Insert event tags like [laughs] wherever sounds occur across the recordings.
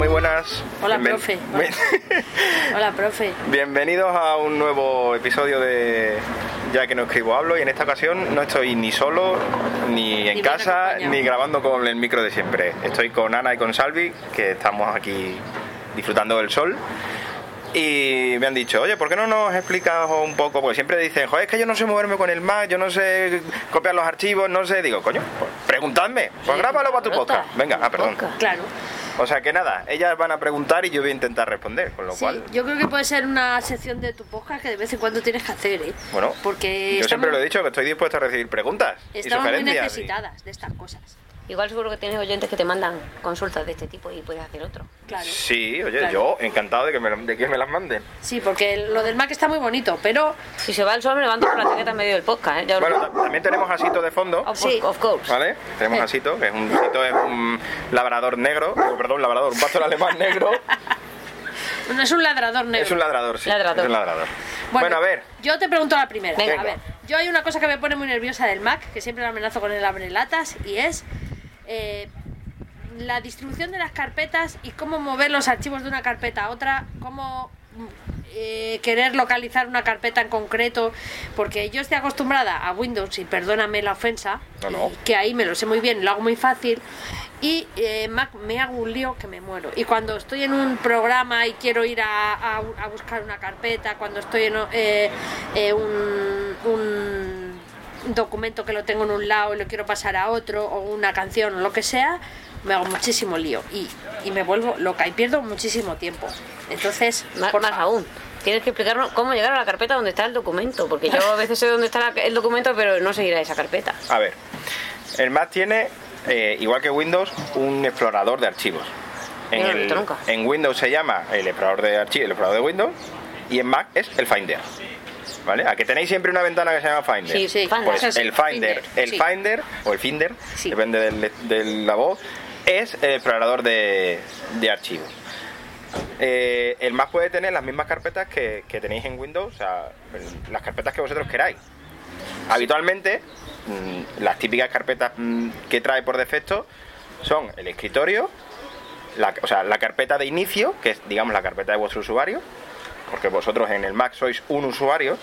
muy buenas. Hola, Bienven- profe. [laughs] [laughs] Hola, profe. Bienvenidos a un nuevo episodio de Ya que no escribo hablo y en esta ocasión no estoy ni solo, ni en Ni casa, ni grabando con el micro de siempre. Estoy con Ana y con Salvi, que estamos aquí disfrutando del sol. Y me han dicho, oye, ¿por qué no nos explicas un poco? Porque siempre dicen, joder, es que yo no sé moverme con el Mac, yo no sé copiar los archivos, no sé. Digo, coño, pues preguntadme, pues grábalo para tu podcast. Venga, ah, perdón. Claro. O sea que nada, ellas van a preguntar y yo voy a intentar responder, con lo Sí, cual, yo creo que puede ser una sección de tu podcast que de vez en cuando tienes que hacer, ¿eh? bueno, Porque yo estamos, siempre lo he dicho que estoy dispuesto a recibir preguntas y estamos muy sugerencias. y- necesitadas de estas cosas. Igual seguro que tienes oyentes que te mandan consultas de este tipo y puedes hacer otro. Claro. Sí, oye, Claro. yo encantado de que, me, de que me las manden. Sí, porque lo del Mac está muy bonito, pero Si se va el sol me levanto con la chaqueta en medio del podcast, ¿eh? Ya Bueno, ta- también tenemos asito de fondo, of, Sí. of course. ¿vale? Tenemos Sí. asito, que es un asito es un labrador negro, o, perdón, labrador, un pastor alemán negro. [laughs] no es un ladrador negro. Es un ladrador, sí. Ladrador. Es un ladrador. Bueno, a ver, Yo te pregunto la primera. Venga. A ver, yo hay una cosa que me pone muy nerviosa del Mac, que siempre la amenazo con el abrelatas, y es eh, la distribución de las carpetas y cómo mover los archivos de una carpeta a otra, cómo eh, querer localizar una carpeta en concreto, porque yo estoy acostumbrada a Windows, y perdóname la ofensa, No, no. y que ahí me lo sé muy bien, lo hago muy fácil, y eh, Mac me hago un lío que me muero. Y cuando estoy en un programa y quiero ir a, a- a buscar una carpeta, cuando estoy en eh, un, un documento que lo tengo en un lado y lo quiero pasar a otro, o una canción o lo que sea, me hago muchísimo lío y, y me vuelvo loca y pierdo muchísimo tiempo. Entonces, Más, por más aún. Tienes que explicarnos cómo llegar a la carpeta donde está el documento, porque yo a veces sé dónde está la- el documento, pero no sé ir a esa carpeta. a ver. El Mac tiene, eh, igual que Windows, un explorador de archivos. En, no lo he el- visto nunca. en Windows se llama el explorador de archivos, el explorador de Windows, y en Mac es el Finder. ¿Vale? A que tenéis siempre una ventana que se llama Finder. Sí, sí. Pues el Finder, el. Finder o el Finder, depende del- de la voz, es el explorador de, de archivos. Eh, el Mac puede tener las mismas carpetas que, que tenéis en Windows, o sea, las carpetas que vosotros queráis. Habitualmente, mm, las típicas carpetas mm, que trae por defecto son el escritorio, la, o sea, la carpeta de inicio, que es, digamos, la carpeta de vuestro usuario, porque vosotros en el Mac sois un usuario,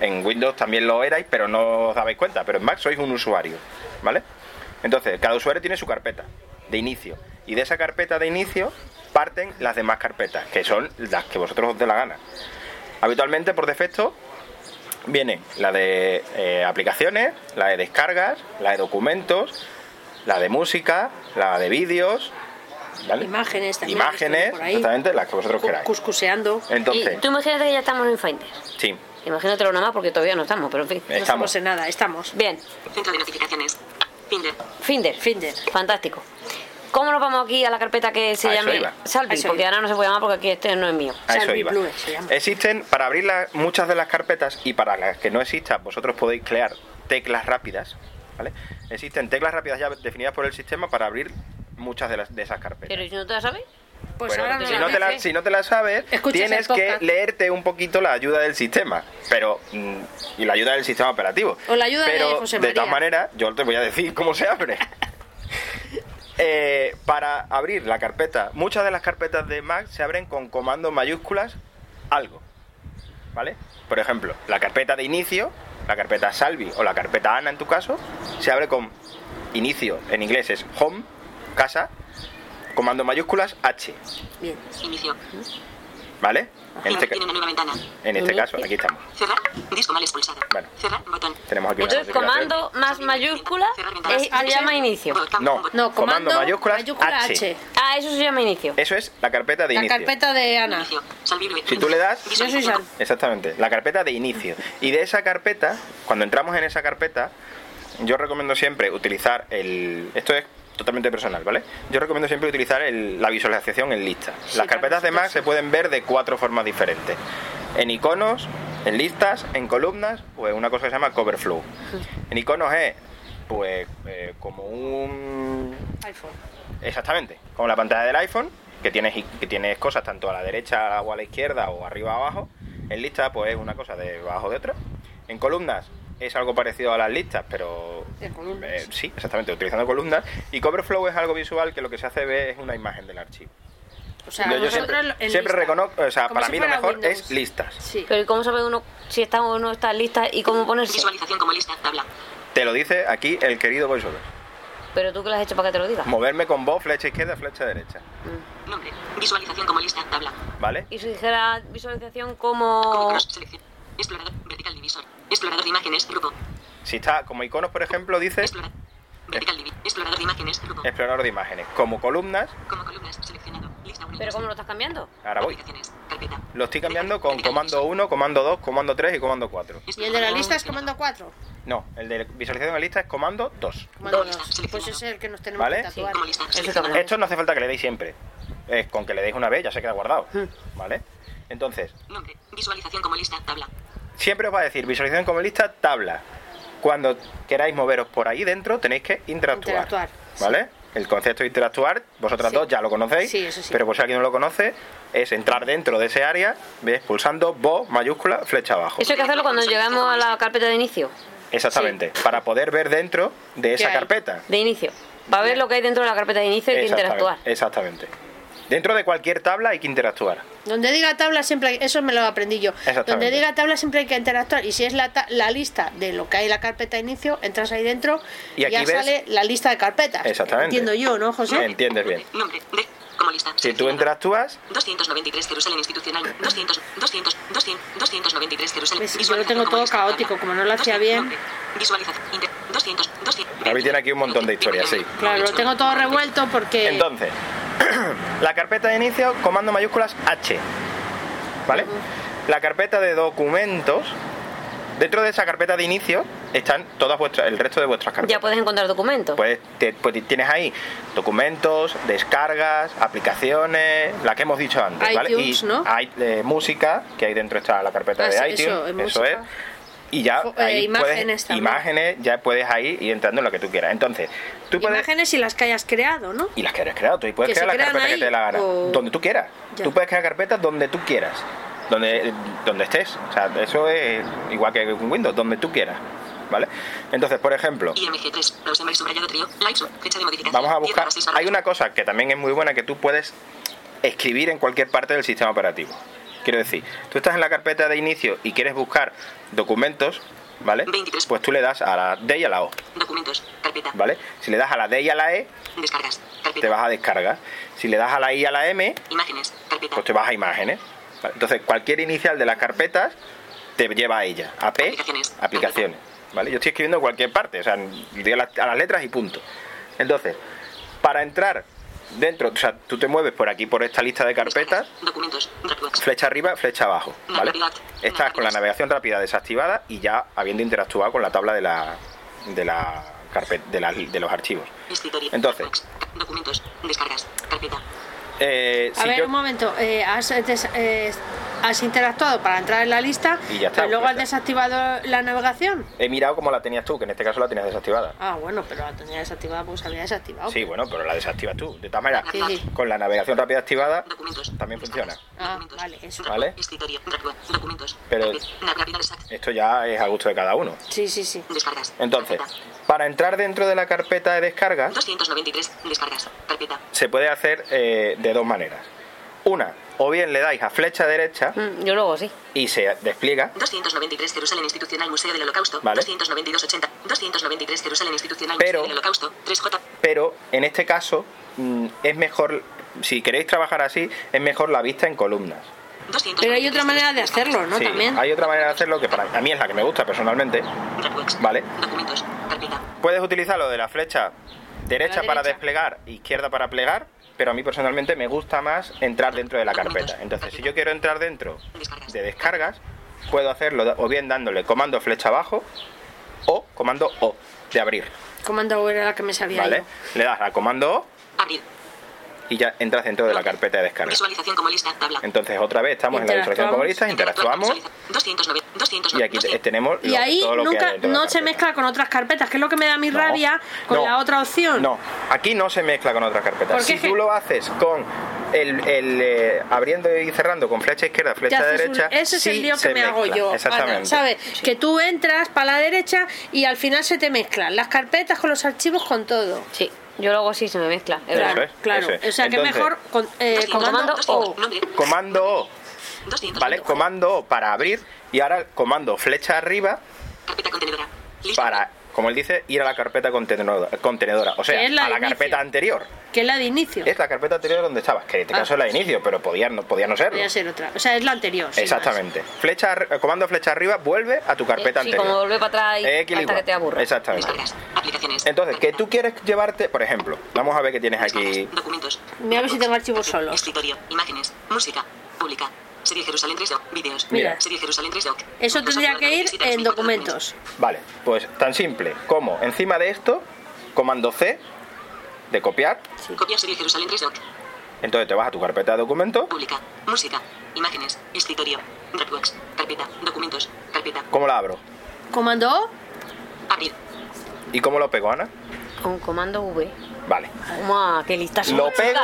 en Windows también lo erais, pero no os dabais cuenta, pero en Mac sois un usuario, ¿vale? Entonces, cada usuario tiene su carpeta de inicio, y de esa carpeta de inicio parten las demás carpetas, que son las que vosotros os dé la gana. Habitualmente, por defecto, vienen la de eh, aplicaciones, la de descargas, la de documentos, la de música, la de vídeos, ¿vale? Imágenes también, Imágenes, por ahí. exactamente, las que vosotros queráis. cuscuseando. Entonces, Y tú imagínate que ya estamos en Finder. sí, Imagínatelo nada más porque todavía no estamos, pero en fin. No estamos. estamos en nada, estamos. Bien, Centro de notificaciones. Finder. Finder. Finder. Fantástico. ¿Cómo nos vamos aquí a la carpeta que se A eso llame iba. Salvi? Porque iba. ahora no se puede llamar porque aquí este no es mío. A eso iba. Blue se llama. Existen, para abrir la- muchas de las carpetas y para las que no existan, vosotros podéis crear teclas rápidas, ¿vale? Existen teclas rápidas ya definidas por el sistema para abrir muchas de, las, de esas carpetas. Pero ¿y si no te la sabes? Pues Bueno, ahora no si, la no te la, si no te la sabes, Escuchas tienes que leerte un poquito la ayuda del sistema. Pero mm, y la ayuda del sistema operativo. O la ayuda de pero, José de todas María. maneras, yo te voy a decir cómo se abre. [laughs] Eh, para abrir la carpeta, muchas de las carpetas de Mac se abren con comando mayúsculas algo. ¿Vale? Por ejemplo, la carpeta de inicio, la carpeta Salvi o la carpeta Ana en tu caso, se abre con inicio, en inglés es home, casa, comando mayúsculas H. Bien. Inicio. ¿Vale? En este, ca- Tiene una nueva ventana. en este caso, aquí estamos. Cerrar. Disco mal expulsado. Bueno. Cerrar. Botón. Tenemos aquí Entonces, comando más mayúscula es- se llama inicio. No. No, comando, mayúsculas mayúscula H. H. Ah, eso se llama inicio. Eso es la carpeta de La inicio. carpeta de Ana. Si tú le das- Yo soy Sal. Exactamente, la carpeta de inicio. Y de esa carpeta, cuando entramos en esa carpeta, yo recomiendo siempre utilizar el... Esto es totalmente personal, ¿vale? Yo recomiendo siempre utilizar el- la visualización en lista. Las carpetas de Mac se pueden ver de cuatro formas diferentes. En iconos, en listas, en columnas o en una cosa que se llama cover flow. En iconos es pues eh, como un iPhone. Exactamente, como la pantalla del iPhone, que tienes, que tienes cosas tanto a la derecha o a la izquierda o arriba o abajo. En lista, pues es una cosa de abajo de otra. En columnas es algo parecido a las listas, pero eh, sí, exactamente, utilizando columnas. Y Coverflow es algo visual que lo que se hace ver es una imagen del archivo. O sea, Yo nosotros siempre, reconozco, o sea, para si mí lo mejor Windows. es listas. Sí. Pero ¿y cómo sabe uno si está o no está lista y cómo ponerse? Visualización como lista. Tabla. Te lo dice aquí el querido VoiceOver. Pero tú que lo has hecho para que te lo diga. Moverme con voz, flecha izquierda, flecha derecha. Nombre. Visualización como lista. Tabla. ¿Vale? Y si dijera visualización Como como... iconos. Selección. Explorador. Vertical divisor. Explorador de imágenes. Grupo. Si está como iconos, por ejemplo, dice Explorador. Vertical Explorador de imágenes. Grupo. explorador de imágenes. Como columnas, Como columnas. Seleccionado. Lista 1. ¿Pero cómo lo estás cambiando? ahora voy. Carpeta. Lo estoy cambiando con comando 1, comando 2, comando 3 y comando 4. Y el de la lista es comando 4. No, el de visualización de lista es comando 2. Comando Dos. 2. Pues ese es el que nos tenemos ¿Vale? que tatuar. También. Esto no hace falta que le deis siempre. Es con que le deis una vez ya se queda guardado. ¿Vale? Entonces, Nombre. Visualización como lista. Tabla. siempre os va a decir visualización como lista, tabla. Cuando queráis moveros por ahí dentro, tenéis que interactuar. Interactuar, sí. ¿Vale? El concepto de interactuar, vosotras Sí. dos ya lo conocéis, Sí, eso sí. pero por si alguien no lo conoce, es entrar dentro de ese área, ¿ves? Pulsando voz mayúscula, flecha abajo. Eso hay que hacerlo cuando llegamos a la carpeta de inicio. Exactamente, para poder ver dentro de esa carpeta. De inicio. Para ver lo que hay dentro de la carpeta de inicio hay que Exactamente, interactuar. Exactamente. Dentro de cualquier tabla hay que interactuar. Donde diga tabla siempre hay- eso me lo aprendí yo. Donde diga tabla siempre hay que interactuar y si es la, ta- la lista de lo que hay en la carpeta de inicio, entras ahí dentro Y y, aquí ya ves- sale la lista de carpetas. Exactamente. Entiendo yo, ¿no, José? Entiendes bien. Nombre. De. Como lista. Si tú interactúas, 293 Jerusalén institucional 200 200 200 293 Jerusalén Ves, yo lo tengo todo lista, caótico, como no lo hacía 200, bien. Visualización inter- 200 200 David tiene aquí un montón de historias, sí. Claro, lo tengo todo revuelto porque entonces, [clears throat] la carpeta de inicio, comando mayúsculas H. ¿Vale? La carpeta de documentos, dentro de esa carpeta de inicio están todas vuestras, el resto de vuestras carpetas. Ya puedes encontrar documentos. Pues, te- pues tienes ahí documentos, descargas, aplicaciones, la que hemos dicho antes, ¿vale? y ¿no? hay eh, música, que ahí dentro está la carpeta Ah, de sí, iTunes, eso, eso, música. es. Y ya Fo- eh, ahí imágenes puedes, también. imágenes, ya puedes ahí ir entrando en lo que tú quieras. Entonces, tú puedes imágenes y las que hayas creado, ¿no? y las que hayas creado, tú puedes Que crear la carpeta que ahí, te dé la gana, o- donde tú quieras. Ya. Tú puedes crear carpetas donde tú quieras, donde, donde estés. O sea, eso es igual que con Windows, donde tú quieras. ¿Vale? Entonces, por ejemplo, IMG3 Rosemary subrayado trío Likes fecha de modificación Vamos a 10 buscar. barra 6 Hay una cosa que también es muy buena que tú puedes escribir en cualquier parte del sistema operativo. Quiero decir, tú estás en la carpeta de inicio y quieres buscar documentos, ¿vale? 23. Pues tú le das a la D y a la O, Documentos Carpeta ¿vale? Si le das a la D y a la E, Descargas Carpeta te vas a descargas. Si le das a la I y a la M, Imágenes Carpeta pues te vas a imágenes. Entonces, cualquier inicial de las carpetas te lleva a ella. A P, Aplicaciones. aplicaciones. ¿Vale? Yo estoy escribiendo en cualquier parte, o sea, a las, letras y punto. Entonces, para entrar dentro, o sea, tú te mueves por aquí, por esta lista de carpetas, Documentos flecha arriba, flecha abajo, ¿vale? Estás con la navegación rápida desactivada y ya habiendo interactuado con la tabla de la de la carpeta de, la- de los archivos. Entonces. Documentos Descargas Carpeta Eh, A si ver, yo- un momento, eh, has, des- eh, has interactuado para entrar en la lista, Y ya está, pero luego has desactivado la navegación. he mirado cómo la tenías tú, que en este caso la tenías desactivada. Ah, bueno, pero la tenía desactivada porque se había desactivado. Sí, bueno, pero la desactivas tú. De todas maneras, Sí, sí. con la navegación rápida activada, Documentos También funciona. Ah, Documentos, vale, eso. ¿Vale? Escritorio Dropbox, Documentos Pero- esto ya es a gusto de cada uno. Sí, sí, sí. Descargas Entonces. Para entrar dentro de la carpeta de descargas, 293 Descargas Carpeta se puede hacer eh, de dos maneras. Una, o bien le dais a flecha derecha Mm, Yo luego sí. y se despliega, 293 Jerusalén Institucional Museo del Holocausto Vale. 292 80 293 Jerusalén Institucional Pero- Museo del Holocausto 3J pero en este caso mm, es mejor, si queréis trabajar así, es mejor la vista en columnas. 293 Pero hay otra manera de hacerlo, ¿no? Sí, También. hay otra manera de hacerlo que para a mí es la que me gusta personalmente. Vale. Puedes utilizar lo de la flecha derecha para derecha. desplegar, izquierda para plegar, pero a mí personalmente me gusta más entrar dentro de la carpeta. Entonces, si yo quiero entrar dentro de descargas, puedo hacerlo o bien dándole comando flecha abajo o comando O de abrir, Comando O era la que me sabía ¿vale? yo. Le das al comando O Abrir y ya entras dentro de la carpeta de descarga. Visualización como lista, tabla. Entonces otra vez estamos en la visualización como listas, interactuamos Visualiza- 209, 200, y aquí te- tenemos Y lo- ahí todo lo que nunca no se mezcla con otras carpetas, que es lo que me da mi No, rabia con no, la otra opción. No, aquí no se mezcla con otras carpetas. Si tú lo haces con el, el, eh, abriendo y cerrando con flecha izquierda, flecha haces un- derecha, ese es sí el lío que me hago yo. Exactamente. Ana, ¿Sabes? Que tú entras para la derecha y al final se te mezclan las carpetas con los archivos con todo. Sí, yo lo hago así, se me mezcla. es Claro, verdad. es, claro. eso es. O sea que Entonces- mejor con, eh, comando O. Comando O, 200. ¿vale? Comando O para abrir y ahora comando flecha arriba Carpeta contenedora. Lista. para, como él dice, ir a la carpeta contenedora, contenedora o sea, la a la carpeta anterior. Que es la de inicio. Es la carpeta anterior donde estabas, que en este Ah. caso es la de inicio, pero podía no, podía no serlo. Podría ser otra. O sea, es la anterior. Exactamente. Flecha, ar- comando flecha arriba, vuelve a tu carpeta Eh, sí, anterior. como volver para atrás y Equilibra. hasta que te aburra. Exactamente. Entonces, que tú quieres llevarte, por ejemplo, vamos a ver que tienes aquí. Documentos. Mira a ver si tengo archivos solos. Escritorio. Imágenes. Música. Pública. Serie Jerusalén 3 doc. Vídeos. Mira. Serie Jerusalén 3 doc. Eso tendría que ir en documentos. Vale, pues tan simple como encima de esto, comando C de copiar. Copiar serie Jerusalén 3 doc. Entonces te vas a tu carpeta de documentos. Pública. Música. Imágenes. Escritorio. Dropbox. Carpeta. Documentos. Carpeta. ¿Cómo la abro? Comando O. Abrir. ¿Y cómo lo pego, Ana? Con comando V. Vale. Toma, qué lista Lo pego,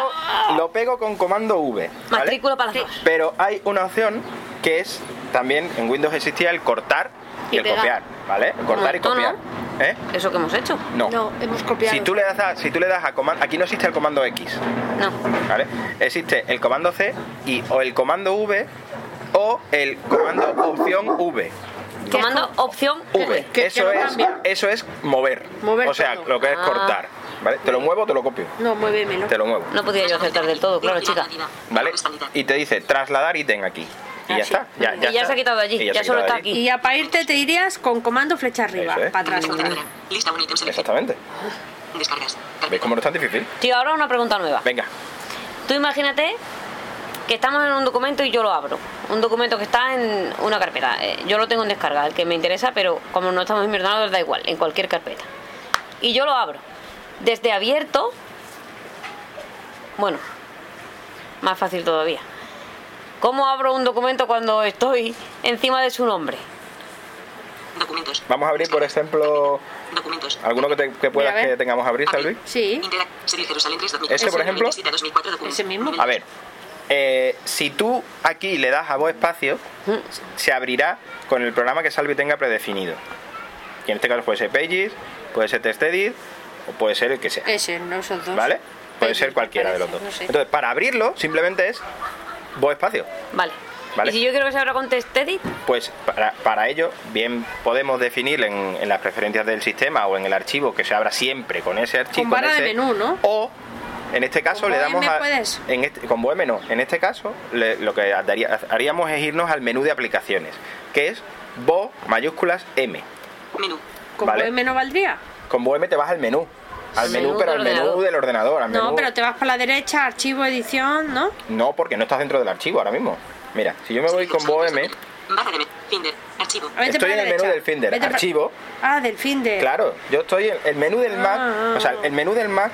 lo pego con comando V. ¿vale? Matrícula para las dos. Pero hay una opción que es también en Windows existía el cortar y, Y el pegar. copiar, ¿vale? El cortar y copiar. ¿Eh? Eso que hemos hecho. No. No, hemos copiado. Si tú le das a, si tú le das a comando, aquí no existe el comando X, No. ¿vale? Existe el comando C y o el comando V o el comando opción V. Comando opción V. V. que- eso es cambia. eso es mover. Mover o sea, todo. lo que es Ah. cortar, ¿vale? Te lo muevo, te lo copio. No, muévemelo. Te lo muevo. No podía yo acertar del todo, claro, chica. ¿Vale? Y te dice trasladar ítem aquí. Y ya Ah, sí. está. Ya, Y ya está. se ha quitado de allí, Y ya ha solo está aquí. Y ya para irte te irías con comando flecha arriba, es. para atrás. Lista un ítem selección. Exactamente. Descargas. ¿Ves cómo no es tan difícil? Tío, ahora una pregunta nueva. Venga. Tú imagínate que estamos en un documento y yo lo abro. Un documento que está en una carpeta. Eh, yo lo tengo en descarga, el que me interesa, pero como no estamos en mi ordenador, da igual, en cualquier carpeta. Y yo lo abro. Desde abierto, bueno, más fácil todavía. ¿Cómo abro un documento cuando estoy encima de su nombre? Documentos. Vamos a abrir, por ejemplo, Documentos. alguno que, te- que puedas que tengamos a abrir, Salvi. Sí. Interact. Serie Jerusalén 3 2000. Ese, por ejemplo. 2007, 2004, documentos. Ese mismo. A ver, eh, si tú aquí le das a voz espacio, se abrirá con el programa que Salvi tenga predefinido. Y en este caso puede ser Pages, puede ser TextEdit o puede ser el que sea. Ese, no esos dos. ¿Vale? Puede ser cualquiera de los dos. parece, no sé. Entonces, para abrirlo, simplemente es voz espacio. Vale. Vale. Y si yo quiero que se abra con TextEdit, Pues para, para ello, bien podemos definir en, en las preferencias del sistema o en el archivo que se abra siempre con ese archivo. Con barra de ese, menú, ¿no? O, en este caso, ¿Con le damos a. puedes? En este, con Bohem no. En este caso, le- lo que daría- haríamos es irnos al menú de aplicaciones, que es Bo mayúsculas M. Menú. ¿Con Vale. VM no valdría? Con Bohem te vas al menú. Al menú, menú pero del al menú ordenador. del ordenador. al No, menú- pero te vas para la derecha, archivo, edición, ¿no? No, porque no estás dentro del archivo ahora mismo. Mira, si yo me voy con me- Finder. Archivo. Estoy en el menú del Finder, Vete para- archivo. Ah, del Finder. Claro, yo estoy en el menú del Mac, Ah. o sea, el menú del Mac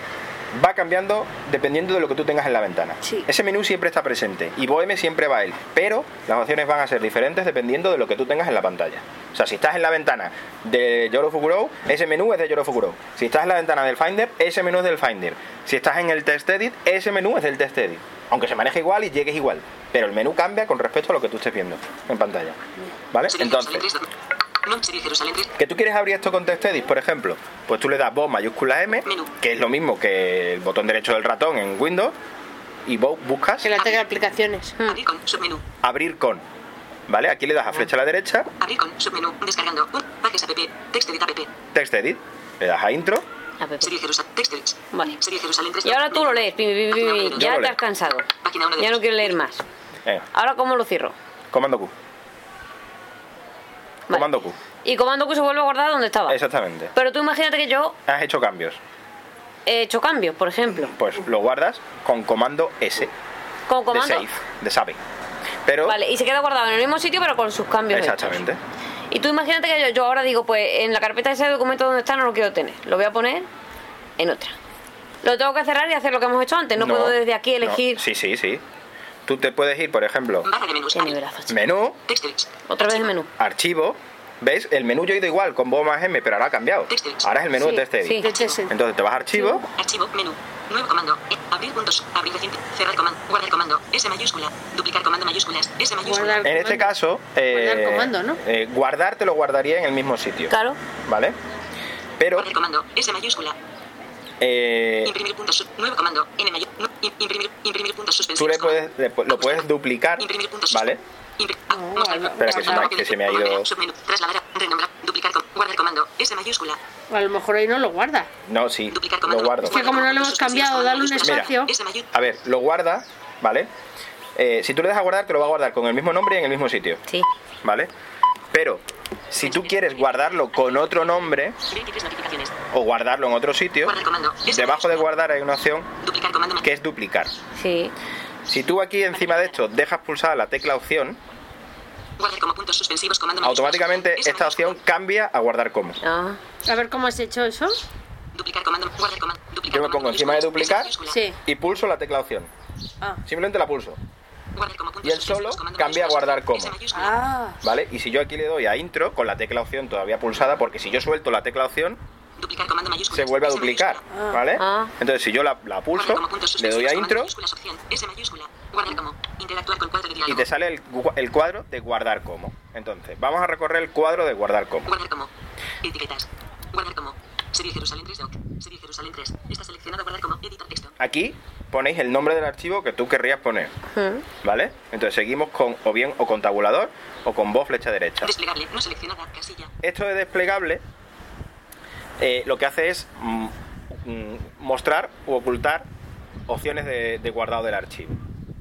va cambiando dependiendo de lo que tú tengas en la ventana. Sí. Ese menú siempre está presente y Bohem siempre va a él, pero las opciones van a ser diferentes dependiendo de lo que tú tengas en la pantalla. O sea, si estás en la ventana de Yorofuguro, ese menú es de Yorofuguro. Si estás en la ventana del Finder, ese menú es del Finder. Si estás en el TextEdit, ese menú es del TextEdit. Aunque se maneje igual y llegues igual, pero el menú cambia con respecto a lo que tú estés viendo en pantalla. ¿Vale? Entonces, 3 No, serie Jerusalén 3. que tú quieres abrir esto con TextEdit, por ejemplo, pues tú le das voz mayúscula M, Menú. que es lo mismo que el botón derecho del ratón en Windows, y vos buscas Que la tenga aplicaciones. Abrir con. Submenú. abrir con. ¿Vale? Aquí le das a flecha a la derecha, Abrir con. Submenú. Descargando. Pages app. Text edit app. TextEdit, le das a intro. Serie Jerusalén. Text edit. Vale. Serie Jerusalén 3. Y ahora tú lo lees, pi, pi, pi, pi, pi, Yo ya te has cansado. De Ya no quiero leer más. venga, Ahora, ¿cómo lo cierro? comando Q, Vale. comando Q, Y comando Q se vuelve a guardar donde estaba. exactamente. Pero tú imagínate que yo Has hecho cambios, he hecho cambios, por ejemplo. pues lo guardas con comando S Con de comando. save, de save. Pero, Vale, y se queda guardado en el mismo sitio, pero con sus cambios. hechos. exactamente. Y tú imagínate que yo, yo ahora digo, pues en la carpeta de ese documento donde está no lo quiero tener. Lo voy a poner en otra. Lo tengo que cerrar y hacer lo que hemos hecho antes. No, puedo desde aquí no. elegir. Sí, sí, sí. Tú te puedes ir, por ejemplo, Barra de menús. Menú. Otra vez el menú. archivo. ¿Ves? El menú yo he ido igual, con Bo más M, pero ahora ha cambiado. Ahora es el menú Sí, de TextEdit. sí. Entonces te vas a archivo, Archivo, menú. Nuevo comando. E, abrir puntos. Abrir reciente. Cerrar comando. Guardar comando. S mayúscula. Duplicar comando mayúsculas. S mayúscula. Guardar. En este comando. caso, eh, Guardar comando, ¿no? eh, guardar te lo guardaría en el mismo sitio. Claro. ¿Vale? Pero Guardar comando. S mayúscula. Eh, Imprimir puntos. Nuevo comando. N mayúscula. Imprimir, imprimir puntos tú suspensivos. le puedes, le lo puedes duplicar, Imprimir puntos ¿vale? Ah, No, mostrar. no, Espera, que se me- que se me ha ido- Submenú. Trasladar. Renombrar. Duplicar. Guardar comando. S mayúscula. O a lo mejor ahí no lo guarda. No, sí, Duplicar lo comando. guardo. Es que como no lo hemos cambiado, darle un espacio. Mayúscula. A ver, lo guarda, ¿vale? Eh, si tú le das a guardar, te lo va a guardar con el mismo nombre y en el mismo sitio, Sí. ¿vale? Pero si tú quieres guardarlo con otro nombre 23 notificaciones. o guardarlo en otro sitio, debajo de guardar hay una opción Duplicar comando. que es duplicar. Sí. Si tú aquí encima de esto dejas pulsada la tecla opción, Guardar como puntos suspensivos comando mayúsculas. automáticamente esta opción cambia a guardar como. Ah. A ver cómo has hecho eso. Duplicar comando. Guardar comando. Duplicar Yo me comando pongo encima de duplicar. Sí. Y pulso la tecla opción. Ah. Simplemente la pulso, Y él solo cambia a guardar como. Ah. ¿vale? Y si yo aquí le doy a intro con la tecla opción todavía pulsada, porque si yo suelto la tecla opción, se vuelve a duplicar. ¿vale? Ah. Entonces si yo la, la pulso, le doy a intro y te sale el, el cuadro de guardar como. Entonces, vamos a recorrer el cuadro de guardar como. Guardar como. Etiquetas. Guardar como. Serie Jerusalén 3 doc. Serie Jerusalén 3. Está seleccionado guardar como. Editar texto. Aquí ponéis el nombre del archivo que tú querrías poner, Mm. ¿vale? Entonces seguimos con o bien o con tabulador o con voz flecha derecha. Desplegable. No seleccionada. Casilla. Esto de desplegable eh, lo que hace es mm, mm, mostrar u ocultar opciones de, de guardado del archivo.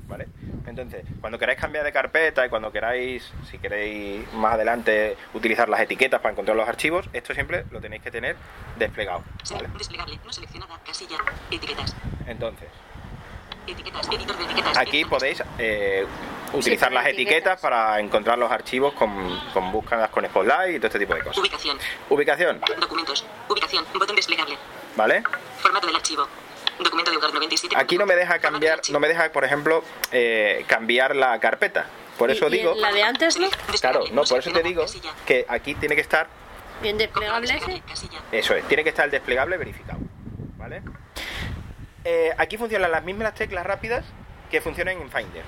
¿Vale? Entonces, cuando queráis cambiar de carpeta y cuando queráis, si queréis más adelante utilizar las etiquetas para encontrar los archivos, esto siempre lo tenéis que tener desplegado. ¿vale? Desplegable. No seleccionada. Casilla. Etiquetas. Entonces, Etiquetas. Editor de etiquetas. aquí podéis eh, utilizar las etiquetas etiquetas. para encontrar los archivos con, con búsquedas con Spotlight y todo este tipo de cosas. Ubicación. Ubicación, Documentos. Ubicación. Botón desplegable. ¿vale? Formato del archivo. Documento de Word 97. Aquí no me deja cambiar, no me deja, por ejemplo, eh, cambiar la carpeta. Por eso y digo, La de antes, ¿no? claro, no, por eso te digo que aquí tiene que estar, Bien desplegable ese. Casilla. eso es, tiene que estar el desplegable verificado, ¿vale? Eh, aquí funcionan las mismas teclas rápidas que funcionan en Finder.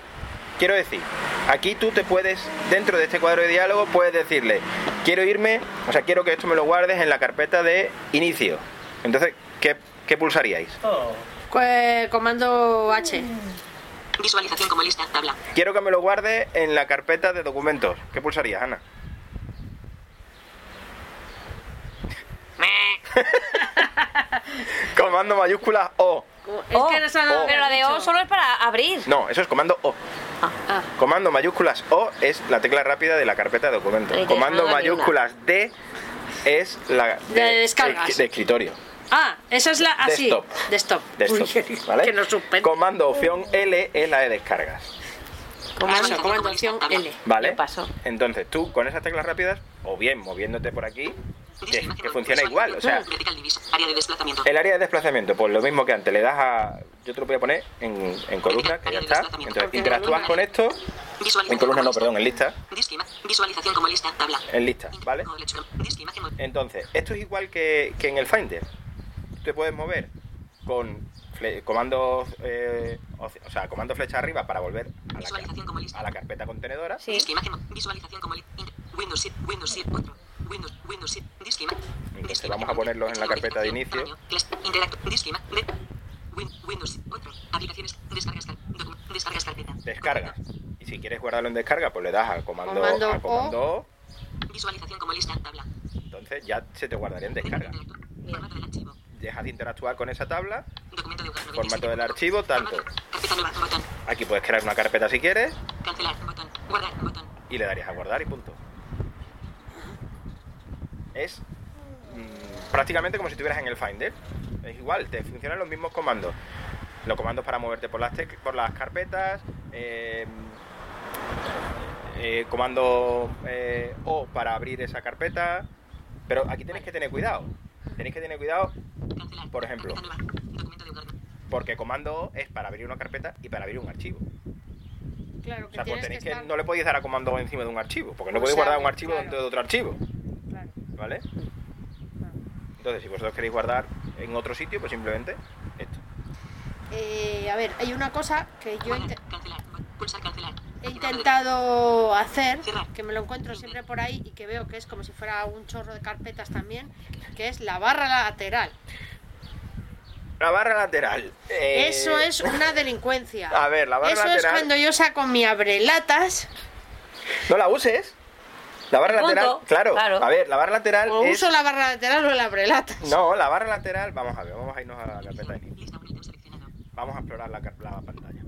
Quiero decir, aquí tú te puedes, dentro de este cuadro de diálogo, puedes decirle, quiero irme, o sea, quiero que esto me lo guardes en la carpeta de inicio. Entonces, ¿qué, qué pulsaríais? Pues, comando H. Visualización como lista. Tabla. Quiero que me lo guarde en la carpeta de documentos. ¿Qué pulsarías, Ana? [laughs] Comando mayúscula O. Es Oh, que no se ha dado Pero la de O solo es para abrir. No, eso es comando O. Ah, Comando mayúsculas O es la tecla rápida de la carpeta de documentos. Comando mayúsculas D es la De descargas. de escritorio. Ah, esa es la así. Desktop. Desktop. Desktop, Uy, que- ¿vale? Que nos suspende. Comando opción L es la de descargas. Comando, comando opción L. ¿Vale? ¿Qué pasó? Entonces tú con esas teclas rápidas, o bien moviéndote por aquí, que, funciona igual. O sea, el área de desplazamiento, pues lo mismo que antes, le das a. Yo te lo voy a poner en, en columna, que ya está. Entonces interactúas con esto, Visualización en columna no, perdón, en lista. Visualización como lista. Tabla. En lista, ¿vale? Entonces, esto es igual que, que en el Finder. Te puedes mover con fle- comando, eh, o sea, comando flecha arriba para volver a la, Visualización como lista. a la carpeta contenedora. Sí. Disque imagen. Visualización como Windows 7. Windows 7. Otro. Windows. Windows 7. Disque Entonces, vamos a ponerlos en la carpeta de inicio. Windows 7. Otro. Aplicaciones. Descargas. Descargas carpeta. Descargas. Y si quieres guardarlo en descarga, pues le das al comando, Comando al comando O. Visualización como lista. Tabla. Entonces ya se te guardaría en descarga. Formato del archivo. Dejas de interactuar con esa tabla. Documento de Word 97. Formato del archivo, tanto. Aquí puedes crear una carpeta si quieres Cancelar. Botón. Guardar. Botón. y le darías a guardar y punto. Es mm, prácticamente como si estuvieras en el Finder. Es igual, te funcionan los mismos comandos. Los comandos para moverte por las, por las carpetas, eh, eh, comando eh, O para abrir esa carpeta. Pero aquí tenéis que tener cuidado. Tenéis que tener cuidado. Por ejemplo. Porque comando O es para abrir una carpeta y para abrir un archivo. Claro, O que sea, pues que tenéis que, no le podéis dar a comando O encima de un archivo, porque no O podéis sea, guardar un archivo claro. dentro de otro archivo, Claro. ¿vale? Entonces, si vosotros queréis guardar en otro sitio, pues simplemente esto. Eh, a ver, hay una cosa que yo inte- Cancelar. Pulsar cancelar. he intentado hacer, Cerrar. que me lo encuentro siempre por ahí y que veo que es como si fuera un chorro de carpetas también, que es la barra lateral. La barra lateral. eh, Eso es una delincuencia. A ver, la barra Eso es lateral- cuando yo saco mi abrelatas No la uses. La barra lateral, claro, Claro. A ver, la barra lateral o es... uso la barra lateral o el abrelatas. No, la barra lateral, vamos a ver, vamos a irnos a la carpeta de. Vamos a explorar la, pantalla.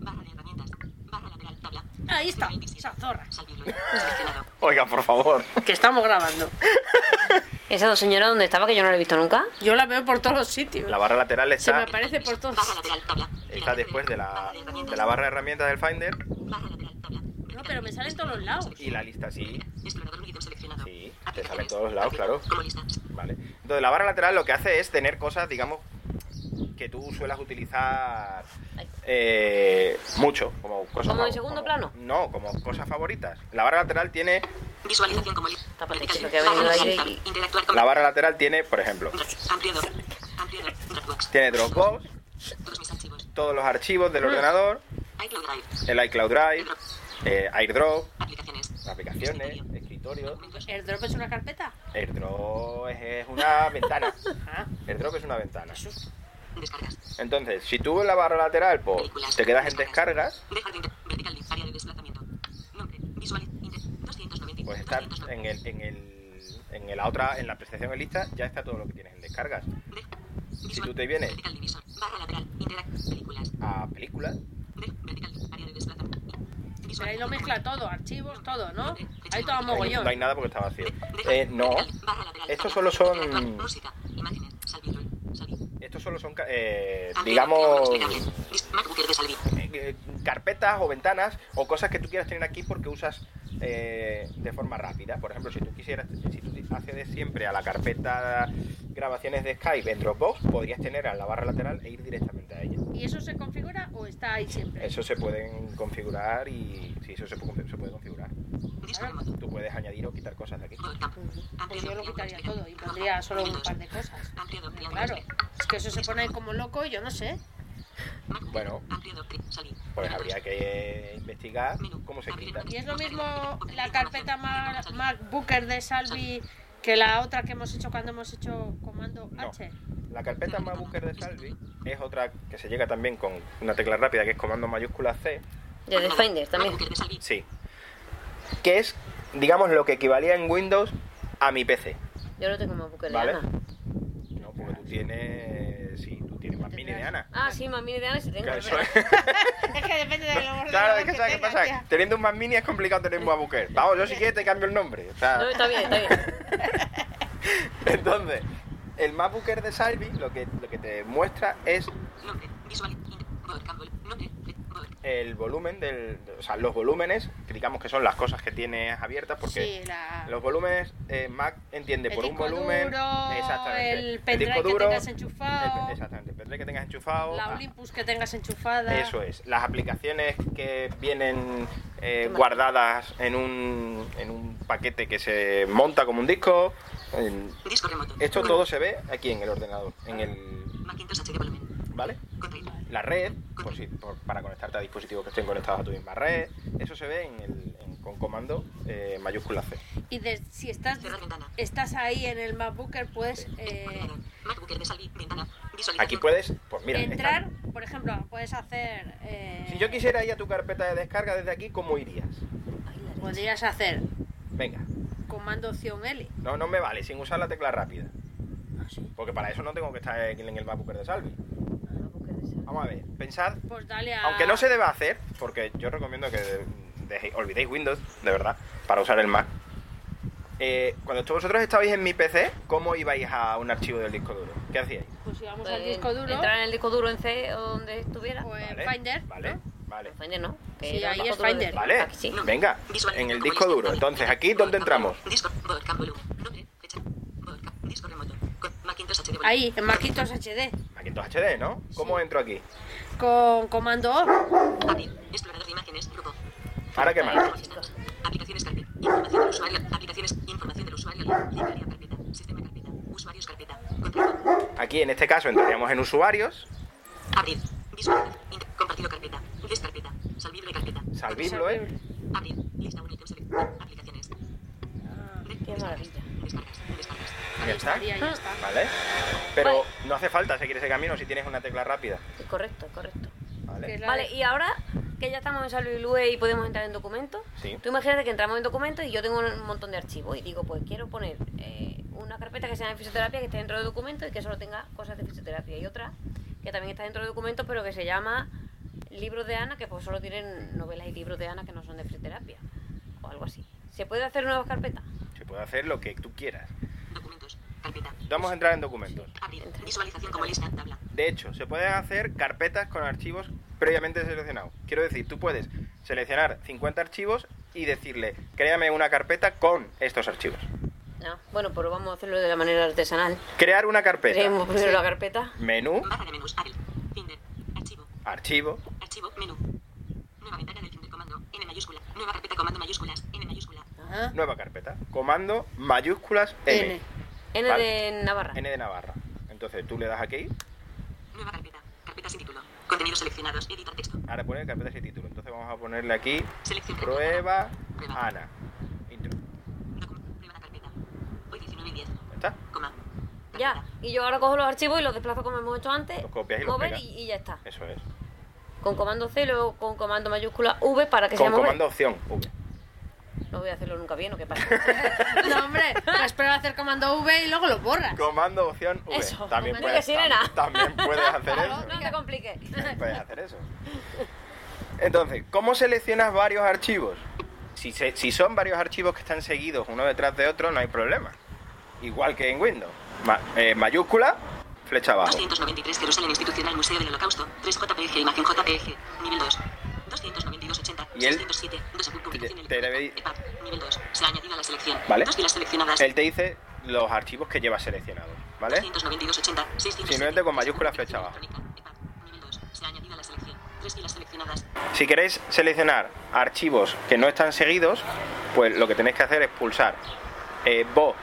Barra de herramientas. Barra lateral. Tabla. Ahí está, 27. esa zorra. Salvirlo. Seleccionado. Oiga, por favor. Que estamos grabando. [laughs] ¿Esa señora dónde estaba que yo no la he visto nunca? Yo la veo por todos los sitios. La barra lateral Se está, me aparece por todos Barra lateral. Tabla. está después de la, de la barra de herramientas del Finder Barra lateral. Tabla. No, pero me sale en todos los lados. y la lista sí. Sí, te sale en todos lados, claro. Vale. Entonces la barra lateral lo que hace es tener cosas, digamos, que tú suelas utilizar eh, mucho, como cosas. ¿Como en segundo como- plano? No, como cosas favoritas. La barra lateral tiene, Visualización como la barra lateral tiene, por ejemplo, Ampliador. Ampliador. Dropbox. tiene Dropbox, Todos mis archivos. todos los archivos Mm. del ordenador, iCloud Drive. el iCloud Drive, eh, AirDrop, Aplicaciones. aplicaciones, Escritorio. ¿Airdrop es una carpeta? AirDrop es, es una ventana. [laughs] Ah, AirDrop es una ventana. Descargas. Entonces, si tú en la barra lateral pues, Películas. te quedas en descargas, Dejar de inter- vertical list. Área de desplazamiento. Nombre. Visual. Inter. 290. pues estar 290. en el, en el, en la otra, en la presentación en lista, ya está todo lo que tienes en descargas. De- Si tú te vienes Vertical divisor. Barra lateral. Interact. Películas. a películas, De. Vertical. Área de desplazamiento. pero Visual. ahí lo mezcla todo, archivos, todo, ¿no? Ahí todo a hay, mogollón. no hay nada porque está vacío. De- Eh, no, vertical. Barra lateral. estos solo son, Interactuar. Música. Imágenes. Salvirlo. Salvi. Estos solo son, eh, digamos, Salvi. eh, carpetas o ventanas o cosas que tú quieras tener aquí porque usas eh, de forma rápida. Por ejemplo, si tú quisieras, si tú accedes siempre a la carpeta grabaciones de Skype en Dropbox, podrías tener a la barra lateral e ir directamente a ella. ¿Y eso se configura o está ahí siempre? Eso se pueden configurar y sí, eso se puede, se puede configurar. Remoto. Tú puedes añadir o quitar cosas de aquí. Pues yo lo quitaría todo y pondría solo un par de cosas. Claro, es que eso se pone ahí como loco y yo no sé. Bueno. Pues habría que investigar cómo se quita. Y es lo mismo la carpeta Ma- MacBooker de Salvi que la otra que hemos hecho cuando hemos hecho comando No. H. La carpeta MacBooker de Salvi es otra que se llega también con una tecla rápida que es comando mayúscula C. Desde Finder también. De. Sí. Que es, digamos, lo que equivalía en Windows a mi PC. Yo no tengo más buque de ¿Vale? Ana. No, porque tú tienes. Sí, de Ana. Ah, sí, más mini de Ana sí tengo. Claro, es eso verdad. es- Es que depende de lo Claro, es que ¿sabes qué pasa? tía. Teniendo un Mac Mini es complicado tener un MacBooker. Vamos, yo si quieres te cambio el nombre. O sea, No, está bien, está bien. [laughs] entonces, el MacBooker de Salvi lo que, lo que te muestra es Nombre. Visual. Nombre. El volumen del. O sea, los volúmenes, que digamos que son las cosas que tienes abiertas, porque Sí, la... los volúmenes eh, Mac entiende el por un disco volumen. duro, exactamente. el pendrive que tengas enchufado, el- exactamente, el pendrive que tengas enchufado. la ah, Olympus que tengas enchufada. Eso es, las aplicaciones que vienen eh, guardadas en un, en un paquete que se monta como un disco. en- Disco remoto. esto todo se ve aquí en el ordenador, en el, Macintosh HD volumen. ¿vale? La red, por si, por- para conectarte a dispositivos que estén conectados a tu misma red, eso se ve en el, en- con comando eh, mayúscula C. Y de- si estás, estás ahí en el MacBooker, puedes eh. Ventana. Visualización. Aquí puedes, pues mira, entrar, está- por ejemplo, puedes hacer... eh, si yo quisiera ir a tu carpeta de descarga desde aquí, ¿cómo irías? Podrías hacer Venga, comando opción L. no, no me vale sin usar la tecla rápida. Ah, sí. Porque para eso no tengo que estar en el MacBooker de Salvi. Vamos a ver, pensad Pues dale a... Aunque no se deba hacer, porque yo recomiendo que dejéis- olvidéis Windows, de verdad, para usar el Mac. Eh, cuando todos vosotros estabais en mi PC, ¿cómo ibais a un archivo del disco duro? ¿Qué hacíais? Pues íbamos Pues, al disco duro, Entrar en el disco duro en C o donde estuviera. pues Vale, Finder, Vale, ¿no? vale. Finder no. que Sí, ahí es Finder. Vale, Aquí sí. venga, en el disco duro. Entonces, ¿aquí dónde entramos? Ahí, en Macintosh HD. Documentos HD, ¿no? ¿Cómo entro aquí? Con comando O. Abrir. Explorador de imágenes. Grupo. Ahora qué más. Aplicaciones carpeta. Información del usuario. Aplicaciones. Información del usuario. Librería carpeta. Sistema carpeta. Usuarios carpeta. Contrato. Aquí en este caso entraríamos en usuarios, Abrir. Visualizar. Compartido carpeta. Des carpeta. Salvible carpeta. salvirlo, ¿eh? Abrir. Lista única. Aplicaciones. Qué maravilla. Descargas. Descargas. Ya está. estaría, ya está. ¿Vale? Pero Vale. no hace falta seguir ese camino si tienes una tecla rápida. Es correcto, es correcto. ¿Vale? y ahora que ya estamos en Salud y Lue y podemos entrar en documentos, Sí. tú imagínate que entramos en documentos y yo tengo un montón de archivos y digo, pues quiero poner eh, una carpeta que sea de fisioterapia que esté dentro de documentos y que solo tenga cosas de fisioterapia y otra que también está dentro de documentos pero que se llama libros de Ana que pues solo tienen novelas y libros de Ana que no son de fisioterapia o algo así. ¿Se puede hacer nuevas carpetas? Se puede hacer lo que tú quieras. Vamos a entrar en documentos. Abrir. Visualización como lista. Tabla. De hecho, se pueden hacer carpetas con archivos previamente seleccionados. Quiero decir, tú puedes seleccionar 50 archivos y decirle, créame una carpeta con estos archivos. No. Bueno, pero vamos a hacerlo de la manera artesanal. Crear una carpeta. Creemos primero la carpeta. Menú, Barra de menús. Finder. Archivo. archivo, Archivo. Menú. Nueva ventana del Finder comando. N mayúscula. Nueva carpeta comando mayúsculas. N mayúscula. Ajá. nueva carpeta. Comando mayúsculas. N. N Vale. de Navarra. N de Navarra. Entonces tú le das aquí, Nueva carpeta. Carpeta sin título. Contenidos seleccionados. Editar texto. ahora pone carpeta sin título. Entonces vamos a ponerle aquí Selección prueba Prueba. Ana. Intro. Prueba la carpeta. Hoy 19 y 10. ¿Ya ¿Está? Coma. Ya, y yo ahora cojo los archivos y los desplazo como hemos hecho antes, Los copias y los mover y, y ya está. Eso es. Con comando C, luego con comando mayúscula V para que Con sea mover. comando opción V. No voy a hacerlo nunca bien, ¿o qué pasa? [laughs] No, hombre, pues prueba a hacer comando V y luego lo borras. Comando opción V. Eso, También comando puedes, tam- también puedes [laughs] hacer Claro. eso. no te compliques. Puedes hacer eso. Entonces, ¿cómo seleccionas varios archivos? Si, se- si son varios archivos que están seguidos uno detrás de otro, no hay problema. Igual que en Windows. Ma- eh, mayúscula, flecha abajo. 293 Jerusalén Institucional Museo del Holocausto. 3 JPG Imagen JPG. Nivel 2. 292 80. Y él 607. 2 publicación te- te debe- electrónica. EPUB. Nivel 2. Se ha añadido a la selección. Vale. Dos filas seleccionadas. Él te dice los archivos que llevas seleccionados, ¿vale? 292 80. 607. Simplemente con mayúscula flecha abajo. Electrónica. EPUB. Nivel 2. Se ha añadido a la selección. Tres filas seleccionadas. Si queréis seleccionar archivos que no están seguidos, pues lo que tenéis que hacer es pulsar eh, bo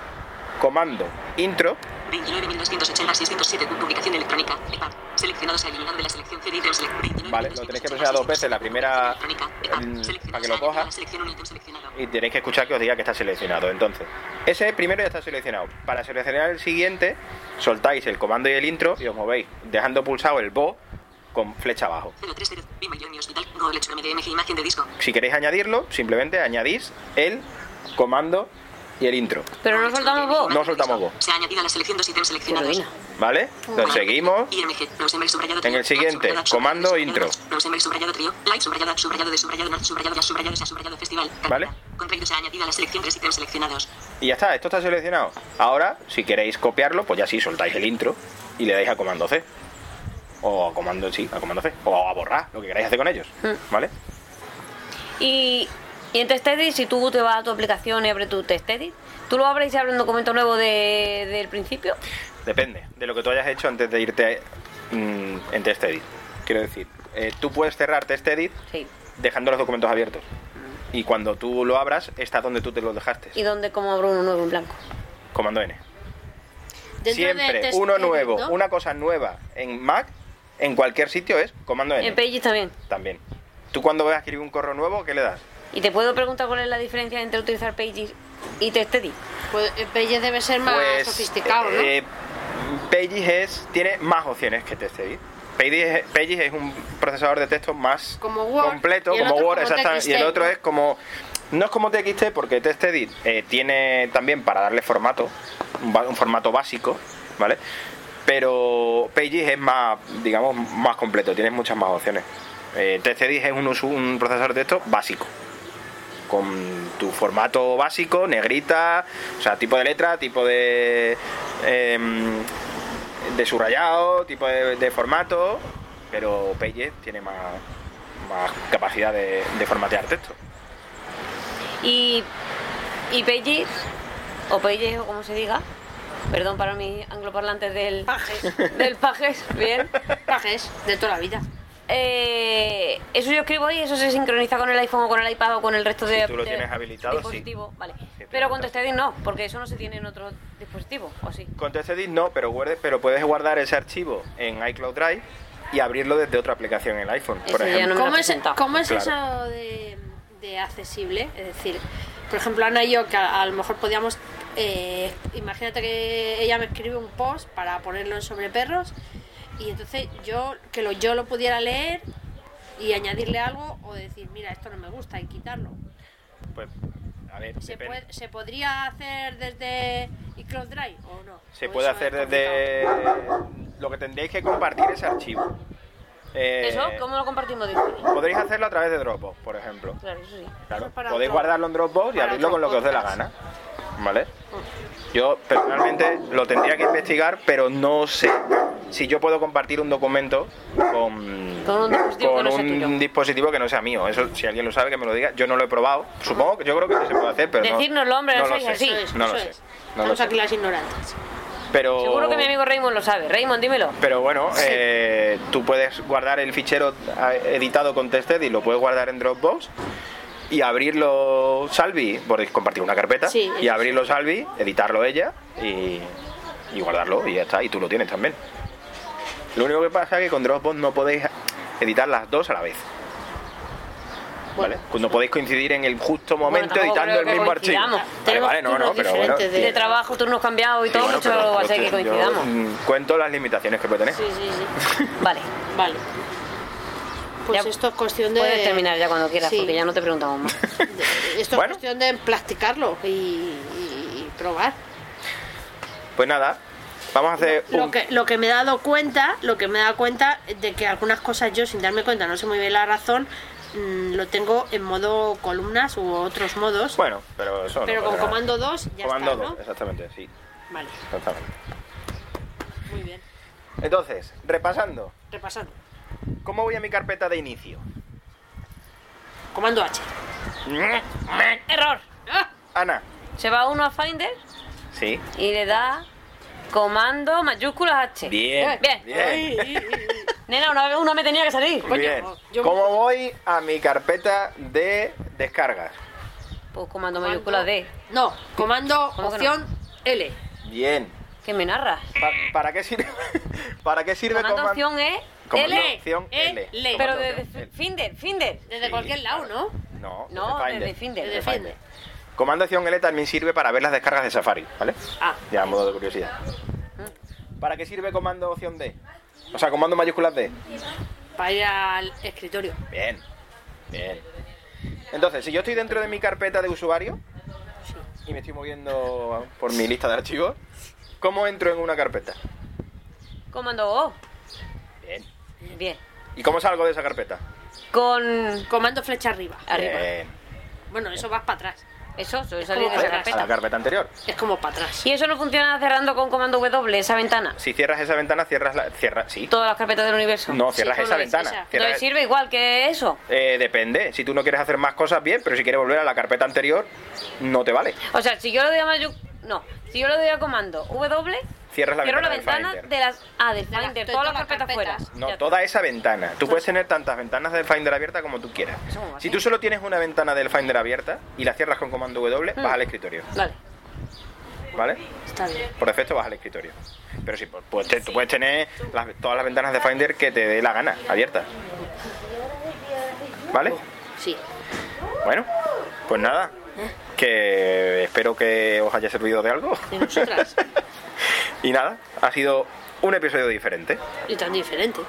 comando intro 29.280 607 publicación electrónica EPUB. Seleccionados se ha eliminado de la selección CD de select 29.280, Vale, lo tenéis que pulsar dos veces, la primera, mm, para que lo coja. ítem y tenéis que escuchar que os diga que está seleccionado. Entonces, ese primero ya está seleccionado. Para seleccionar el siguiente, soltáis el comando y el intro y os movéis dejando pulsado el bo con flecha abajo. 030 Bimillennium Hospital Go Lecture MDMG imagen de disco. Si queréis añadirlo, simplemente añadís el comando y el intro. Pero no soltamos vos. No soltamos voz. Se ha añadido a la selección dos ítems seleccionados. ¿Vale? Lo seguimos. IMG, Rosenberg subrayado En el siguiente, comando, intro. Vale. Contraído se ha añadido a la selección tres ítems seleccionados. Y ya está, esto está seleccionado. Ahora, si queréis copiarlo, pues ya sí, soltáis el intro y le dais a comando C. O a comando, sí, a comando C. O a borrar, lo que queráis hacer con ellos. ¿Vale? Y, y en TestEdit, si tú te vas a tu aplicación y abres tu TestEdit, ¿tú lo abres y se abre un documento nuevo de- del principio? Depende de lo que tú hayas hecho antes de irte mm, en TestEdit. Quiero decir, eh, tú puedes cerrar TestEdit Sí. dejando los documentos abiertos. Y cuando tú lo abras, está donde tú te los dejaste. ¿Y dónde como abro uno nuevo en blanco? Comando N. Siempre uno nuevo, ¿no? una cosa nueva en Mac, en cualquier sitio es comando N. En Pages también. También. Tú cuando vas a escribir un correo nuevo, ¿qué le das? ¿Y te puedo preguntar cuál es la diferencia entre utilizar Pages y TestEdit? Pues eh, Pages debe ser más Pues, sofisticado, ¿no? eh, Pages es, tiene más opciones que TestEdit. Pages, Pages es un procesador de texto más Como Word, completo, y el como otro Word, como exactamente, y el otro ¿no? es como... No es como TXT porque TextEdit eh, tiene también para darle formato, un, formato básico, ¿vale? Pero Pages es más, digamos, más completo, tiene muchas más opciones. Eh, TextEdit es un procesador de texto básico con tu formato básico, negrita, o sea, tipo de letra, tipo de em, de subrayado, tipo de, de formato, pero Pages tiene más, más capacidad de, de formatear texto. Y, y Pages, o Pages o como se diga, Perdón para mis angloparlantes del, Pajes. [laughs] del pajes, bien. Pajes de toda la vida. Eh, eso yo escribo y eso se sincroniza con el iPhone o con el iPad o con el resto de Si tú lo de tienes habilitado, sí. dispositivos, Vale. Pero con. TextEdit no, porque eso no se tiene en otro dispositivo, ¿o sí? Con TextEdit no, pero, guarde- pero puedes guardar ese archivo en iCloud Drive y abrirlo desde otra aplicación en el iPhone, por ejemplo. no lo ¿Cómo es, presentado. cómo es Claro. eso de, de accesible? Es decir, por ejemplo, Ana y yo, que a, a lo mejor podíamos. eh, imagínate que ella me escribe un post para ponerlo en sobre perros y entonces yo que lo, yo lo pudiera leer y añadirle algo o decir, mira, esto no me gusta y quitarlo. Pues, a ver, ¿Se, puede- ¿se podría hacer desde iCloud Drive o no? Se ¿O puede hacer es desde... Lo que tendríais que compartir es archivo. Eh, ¿Eso? ¿Cómo lo compartimos? Podréis hacerlo a través de Dropbox, por ejemplo. Claro, eso sí. Claro, Eso es para podéis guardarlo en Dropbox y para abrirlo con lo que os dé la gana. ¿Vale? Yo personalmente lo tendría que investigar, pero no sé si yo puedo compartir un documento con, Con un dispositivo que con no sea un tuyo. dispositivo que no sea mío. Eso, si alguien lo sabe, que me lo diga. Yo no lo he probado. Supongo que yo creo que sí se puede hacer, pero no- Decírnoslo, hombre, no, no lo sois sé. es, No lo sé. No lo Estamos sé. aquí las ignorantes. Pero, Seguro que mi amigo Raymond lo sabe. Raymond, dímelo. Pero bueno, eh, tú puedes guardar el fichero eh, editado con Tested y lo puedes guardar en Dropbox y abrirlo Salvi, podéis compartir una carpeta Sí, y abrirlo Salvi, editarlo ella y, y guardarlo y ya está, y tú lo tienes también. Lo único que pasa es que con Dropbox no podéis editar las dos a la vez. ¿Vale? Pues no podéis coincidir en el justo momento editando el mismo archivo. Vale, vale, no, no, pero bueno. de- De trabajo, turnos cambiados y sí, todo, bueno, mucho pero va a ser que coincidamos. yo, mm, cuento las limitaciones que puede tener. Sí, sí, sí. Vale. Vale. [laughs] Pues Ya esto es cuestión de. Puedes terminar ya cuando quieras, Sí. porque ya no te preguntamos más. [laughs] Esto Bueno. es cuestión de practicarlo y, y- y probar. Pues nada, vamos a hacer Lo un... que, lo que me he dado cuenta, lo que me he dado cuenta de que algunas cosas yo sin darme cuenta, no sé muy bien la razón, mm, lo tengo en modo columnas u otros modos. Bueno, pero eso no pero con comando 2 ya Comando está, 2, ¿no? exactamente, sí, Vale, exactamente. muy bien. Entonces, repasando, Repasando. ¿Cómo voy a mi carpeta de inicio? Comando H. Error. ¡Ah! Ana, Se va uno a Finder sí, y le da comando mayúsculas H. bien, Bien. bien. Nena, una vez uno me tenía que salir. Coño, bien. yo- ¿Cómo voy a mi carpeta de descargas? Pues comando mayúsculas D. No, comando ¿Cómo que opción L. Bien. ¿Qué me narras? Pa- ¿Para qué sirve? [laughs] ¿Para qué sirve Comando coman- opción E, comando L. opción L? L. Pero desde. Finder, Finder. Desde Sí, cualquier lado. ¿no? No, No, Finder. desde Finder. Desde Finder. Finder. Comando opción L también sirve para ver las descargas de Safari, ¿vale? Ah, Ya, a modo de curiosidad. ¿Para qué sirve comando opción D? O sea, comando mayúsculas D. para ir al escritorio. Bien, bien. Entonces, si yo estoy dentro de mi carpeta de usuario y me estoy moviendo por mi lista de archivos, ¿cómo entro en una carpeta? Comando O. Bien. ¿Y cómo salgo de esa carpeta? Con Comando flecha arriba. arriba. Bien. Bueno, eso vas para atrás. Eso, soy Es salir de esa para A la carpeta. carpeta anterior. Es como para atrás. Y eso no funciona cerrando con comando W, esa ventana. Si cierras esa ventana, cierras la... Cierra... Sí. Todas las carpetas del universo. No, cierras Sí, esa es ventana. esa. Cierras- Entonces sirve igual que eso. Eh, depende. Si tú no quieres hacer más cosas, bien, pero si quieres volver a la carpeta anterior, no te vale. O sea, si yo le doy a mayu... No, si yo le doy a comando W, Cierras la cierro la ventana del ventana de las... Ah, del Finder, de todas las todas las carpetas fuera. No, toda esa ventana. Tú puedes tener tantas ventanas del Finder abierta como tú quieras. Si tú solo tienes una ventana del Finder abierta y la cierras con comando W, vas al escritorio. Vale. ¿Vale? Está bien. Por defecto vas al escritorio. Pero sí, pues, pues, te- tú puedes tener las- todas las ventanas de Finder que te dé la gana, abiertas. ¿Vale? Sí. Bueno, pues nada. Que espero que os haya servido de algo. Y nosotras. [laughs] y nada, ha sido un episodio diferente. Y tan diferente.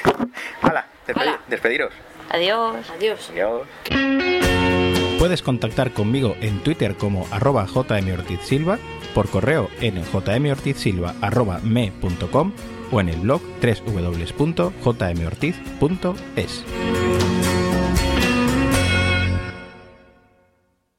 [laughs] Hala, despedi- Hala. despediros. Adiós. Adiós. Adiós. Puedes contactar conmigo en Twitter como arroba jmortizsilva, por correo en jmortizsilva.me.com o en el blog www.jmortiz.es.